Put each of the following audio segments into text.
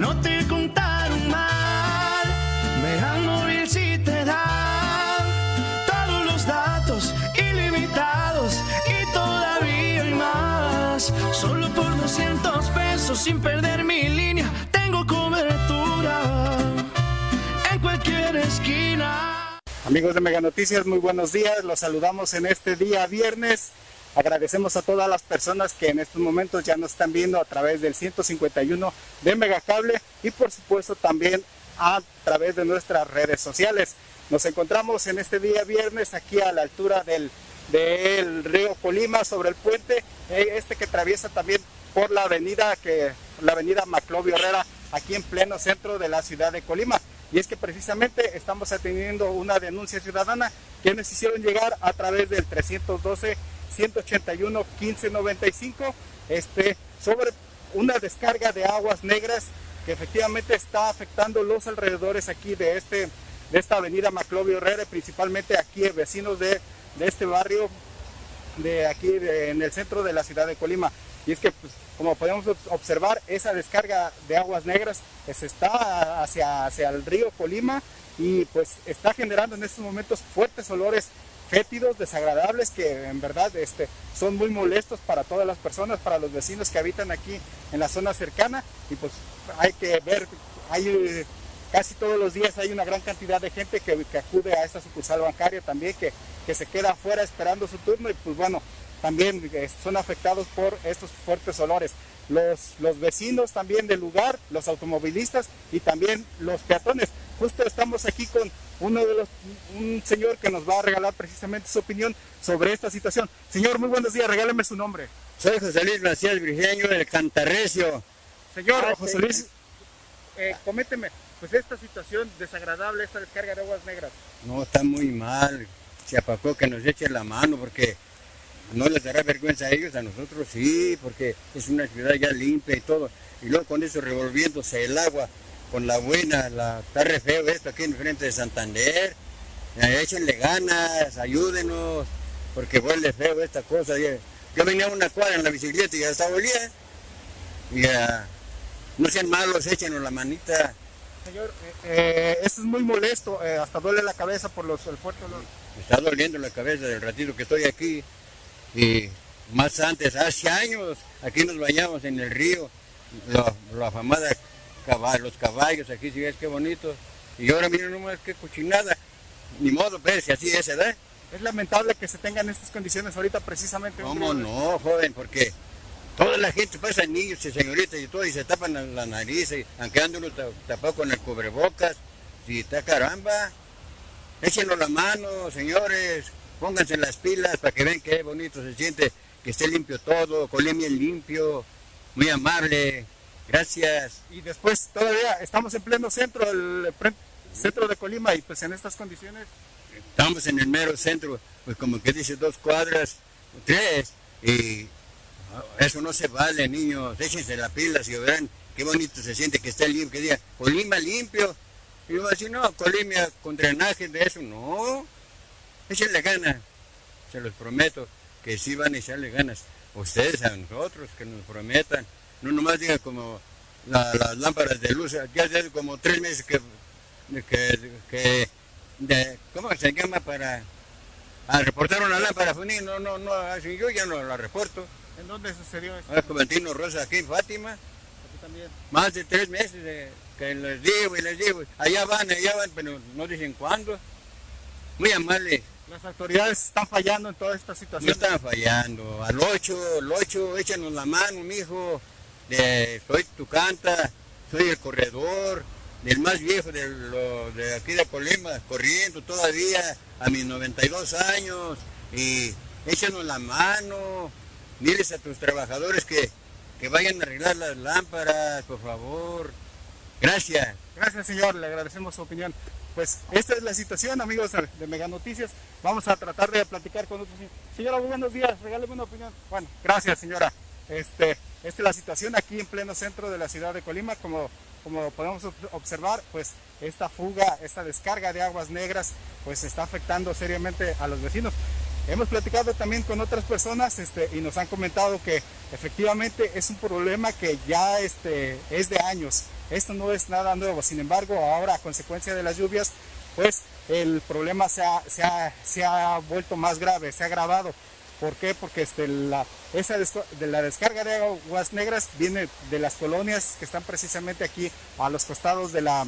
no te contaron mal. Me móvil si te da todos los datos ilimitados y todavía hay más. Solo por 200 pesos sin perder mi línea, tengo cobertura en cualquier esquina. Amigos de Mega Noticias, muy buenos días. Los saludamos en este día viernes. Agradecemos a todas las personas que en estos momentos ya nos están viendo a través del 151 de Megacable y por supuesto también a través de nuestras redes sociales. Nos encontramos en este día viernes aquí a la altura del, del río Colima sobre el puente, eh, este que atraviesa también por la avenida que la avenida Maclovio Herrera aquí en pleno centro de la ciudad de Colima. Y es que precisamente estamos atendiendo una denuncia ciudadana que nos hicieron llegar a través del 312 181 1595 este, sobre una descarga de aguas negras que efectivamente está afectando los alrededores aquí de, este, de esta avenida Maclovio Herrera, principalmente aquí vecinos de, de este barrio de aquí en el centro de la ciudad de Colima. Y es que, pues, como podemos observar, esa descarga de aguas negras se está hacia, hacia el río Colima y pues está generando en estos momentos fuertes olores fétidos, desagradables, que en verdad este, son muy molestos para todas las personas, para los vecinos que habitan aquí en la zona cercana. Y pues hay que ver, hay casi todos los días hay una gran cantidad de gente que, que acude a esta sucursal bancaria también, que, que se queda afuera esperando su turno y pues bueno, también eh, son afectados por estos fuertes olores. Los, los vecinos también del lugar, los automovilistas y también los peatones. Justo estamos aquí con uno de los, un señor que nos va a regalar precisamente su opinión sobre esta situación. Señor, muy buenos días, regáleme su nombre. Soy José Luis Macías Virgenio del Cantarrecio. Señor ah, José Luis, eh, cométeme, pues esta situación desagradable, esta descarga de aguas negras. No, está muy mal. Se apacó que nos eche la mano porque no les dará vergüenza a ellos, a nosotros sí, porque es una ciudad ya limpia y todo. Y luego con eso revolviéndose el agua con la buena, la, está re feo esto aquí en frente de Santander. Échenle ganas, ayúdenos, porque huele feo esta cosa. Yo venía a una cuadra en la bicicleta y ya estaba olía. Y no sean malos, échenos la manita. Señor, eh, eh, esto es muy molesto, eh, hasta duele la cabeza por los, el fuerte olor. Me está doliendo la cabeza del ratito que estoy aquí. Y más antes, hace años, aquí nos bañamos en el río, la, la afamada caballo, los caballos, aquí si ves qué bonito. Y ahora miren nomás qué cochinada. Ni modo, pues, si así es, ¿verdad? Es lamentable que se tengan estas condiciones ahorita precisamente. ¿Cómo no, joven? Porque toda la gente pasa, niños y señoritas y todo, y se tapan la, nariz, y, aunque ande uno tapado con el cubrebocas, si está caramba, échenos la mano, señores, pónganse las pilas para que vean qué bonito se siente, que esté limpio todo, colemia limpio, muy amable. Gracias. Y después todavía estamos en pleno centro, el centro de Colima, y pues en estas condiciones. Estamos en el mero centro, pues como que dice dos cuadras, tres, y eso no se vale, niños, échense la pila, si verán qué bonito se siente que esté limpio, que diga, Colima limpio. Y yo así, no, Colima con drenaje de eso, no. Échenle ganas, se los prometo que sí van a echarle ganas. Ustedes a nosotros que nos prometan, no nomás diga como las lámparas de luz, ya hace como tres meses que, que, de, ¿cómo se llama? Para a reportar una lámpara no, no, no, así yo ya no la reporto. ¿En dónde sucedió esto? Ah, Juventino Rosa, aquí en Fátima. Aquí también. Más de tres meses que les digo y les digo, allá van, allá van, pero no dicen cuándo. Muy amable. Las autoridades están fallando en toda esta situación. No están fallando. Al ocho, al ocho, échanos la mano, mijo. De, soy tu canta, soy el corredor, del más viejo de, de aquí de Colima, corriendo todavía a mis 92 años. Y échanos la mano. Diles a tus trabajadores que, que vayan a arreglar las lámparas, por favor. Gracias. Gracias, señor. Le agradecemos su opinión pues esta es la situación, amigos de Mega Noticias. Vamos a tratar de platicar con otros. Señora, buenos días, regáleme una opinión. Bueno, gracias, señora. Este, esta es la situación aquí en pleno centro de la ciudad de Colima. Como, como podemos observar, pues esta fuga, esta descarga de aguas negras, pues está afectando seriamente a los vecinos. Hemos platicado también con otras personas este, y nos han comentado que efectivamente es un problema que ya este, es de años esto no es nada nuevo. Sin embargo, ahora a consecuencia de las lluvias, pues el problema se ha, se ha, se ha vuelto más grave, se ha agravado. ¿Por qué? Porque este, la, esa de la descarga de aguas negras viene de las colonias que están precisamente aquí a los costados de la,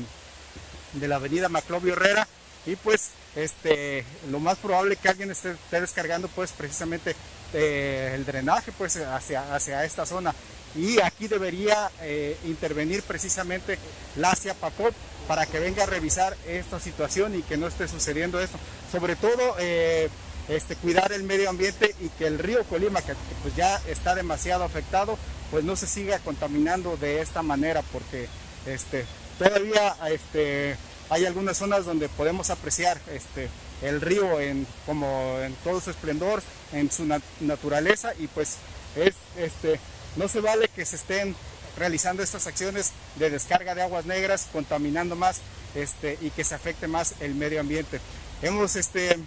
de la avenida Maclovio Herrera y pues este, lo más probable que alguien esté, descargando pues precisamente eh, el drenaje pues hacia, hacia esta zona y aquí debería eh, intervenir precisamente la CIAPACOP para que venga a revisar esta situación y que no esté sucediendo esto. Sobre todo eh, este, cuidar el medio ambiente y que el río Colima, que, pues ya está demasiado afectado, pues no se siga contaminando de esta manera porque este, todavía este, hay algunas zonas donde podemos apreciar este, el río en, como en todo su esplendor, en su naturaleza y pues es, este, no se vale que se estén realizando estas acciones de descarga de aguas negras, contaminando más este, y que se afecte más el medio ambiente. Hemos este,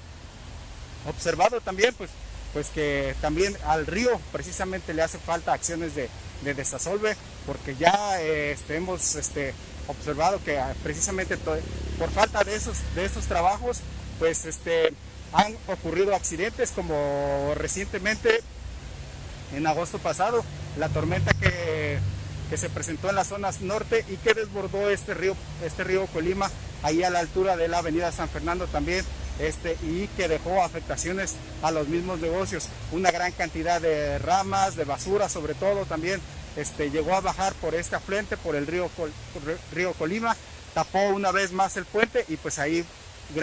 observado también pues, pues que también al río precisamente le hace falta acciones de, de desasolve porque ya este, hemos este, observado que ah, precisamente por falta de esos, de esos trabajos pues este, han ocurrido accidentes como recientemente en agosto pasado la tormenta que, que, se presentó en las zonas norte y que desbordó este río, este río Colima ahí a la altura de la avenida San Fernando también este, y que dejó afectaciones a los mismos negocios. Una gran cantidad de ramas, de basura sobre todo también este, llegó a bajar por este afluente, por el río, río Colima, tapó una vez más el puente y pues ahí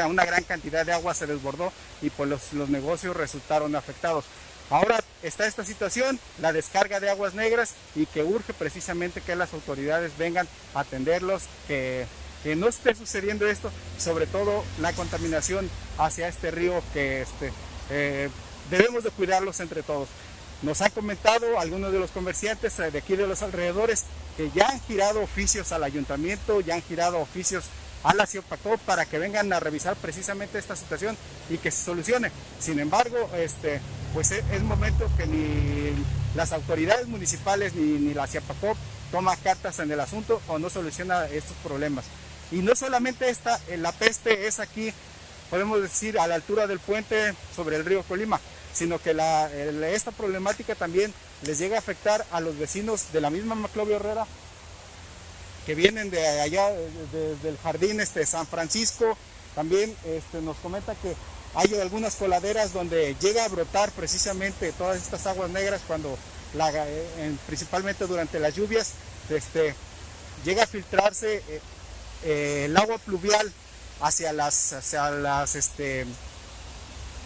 una gran cantidad de agua se desbordó y pues los, los negocios resultaron afectados. Ahora está esta situación, la descarga de aguas negras y que urge precisamente que las autoridades vengan a atenderlos, que que no esté sucediendo esto, sobre todo la contaminación hacia este río que este, eh, debemos de cuidarlos entre todos. Nos han comentado algunos de los comerciantes de aquí de los alrededores que ya han girado oficios al ayuntamiento, ya han girado oficios a la CIOPACO para que vengan a revisar precisamente esta situación y que se solucione. Sin embargo, este, pues es, momento que ni las autoridades municipales ni, ni la CIOPACO toma cartas en el asunto o no soluciona estos problemas. Y no solamente esta, eh, la peste es aquí, podemos decir, a la altura del puente sobre el río Colima, sino que esta problemática también les llega a afectar a los vecinos de la misma Maclovio Herrera, que vienen de allá, del jardín este, San Francisco. También este, nos comenta que hay algunas coladeras donde llega a brotar precisamente todas estas aguas negras cuando, eh, principalmente durante las lluvias, este, llega a filtrarse eh, eh, el agua pluvial hacia las, hacia las, este,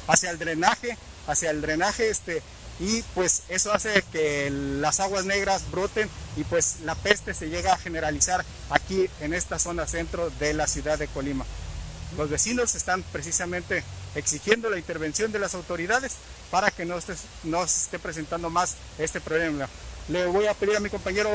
hacia el drenaje, hacia el drenaje, este, y pues eso hace que las aguas negras broten y pues la peste se llega a generalizar aquí en esta zona centro de la ciudad de Colima. Los vecinos están precisamente exigiendo la intervención de las autoridades para que no, no se esté presentando más este problema. Le voy a pedir a mi compañero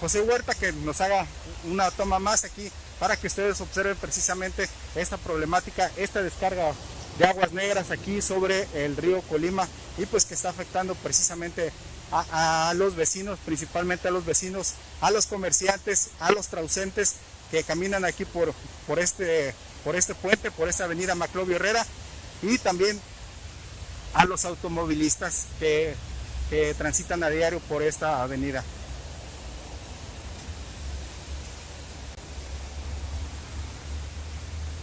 José Huerta que nos haga una toma más aquí para que ustedes observen precisamente esta problemática, esta descarga de aguas negras aquí sobre el río Colima y pues que está afectando precisamente a, los vecinos, principalmente a los vecinos, a los comerciantes, a los traucentes que caminan aquí por, por, este, por este puente, por esta avenida Maclovio Herrera y también a los automovilistas que transitan a diario por esta avenida.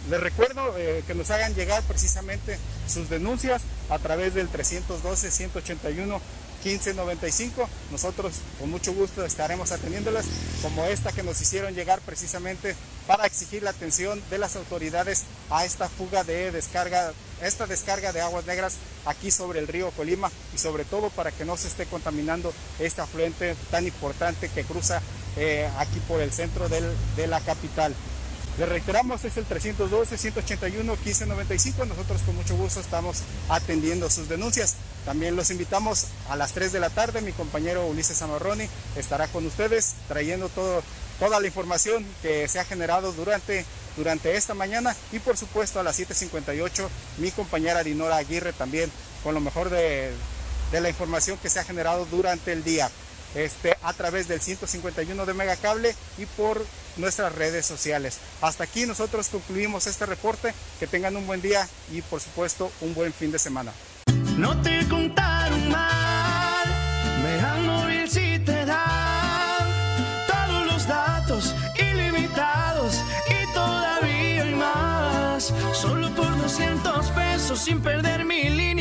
Les recuerdo eh, que nos hagan llegar precisamente sus denuncias a través del 312-181. 1595. Nosotros con mucho gusto estaremos atendiéndolas, como esta que nos hicieron llegar precisamente para exigir la atención de las autoridades a esta fuga de descarga, esta descarga de aguas negras aquí sobre el río Colima y sobre todo para que no se esté contaminando este afluente tan importante que cruza eh, aquí por el centro de la capital. Le reiteramos, es el 312-181-1595. Nosotros con mucho gusto estamos atendiendo sus denuncias. También los invitamos a las 3 de la tarde. Mi compañero Ulises Amarroni estará con ustedes trayendo todo, toda la información que se ha generado durante, durante esta mañana. Y por supuesto a las 7.58 mi compañera Dinora Aguirre también con lo mejor de, de la información que se ha generado durante el día. este, a través del 151 de Megacable y por nuestras redes sociales. Hasta aquí nosotros concluimos este reporte. Que tengan un buen día y por supuesto un buen fin de semana. No te contaron mal, Móvil si te dan todos los datos ilimitados y todavía hay más. Solo por 200 pesos sin perder mi línea,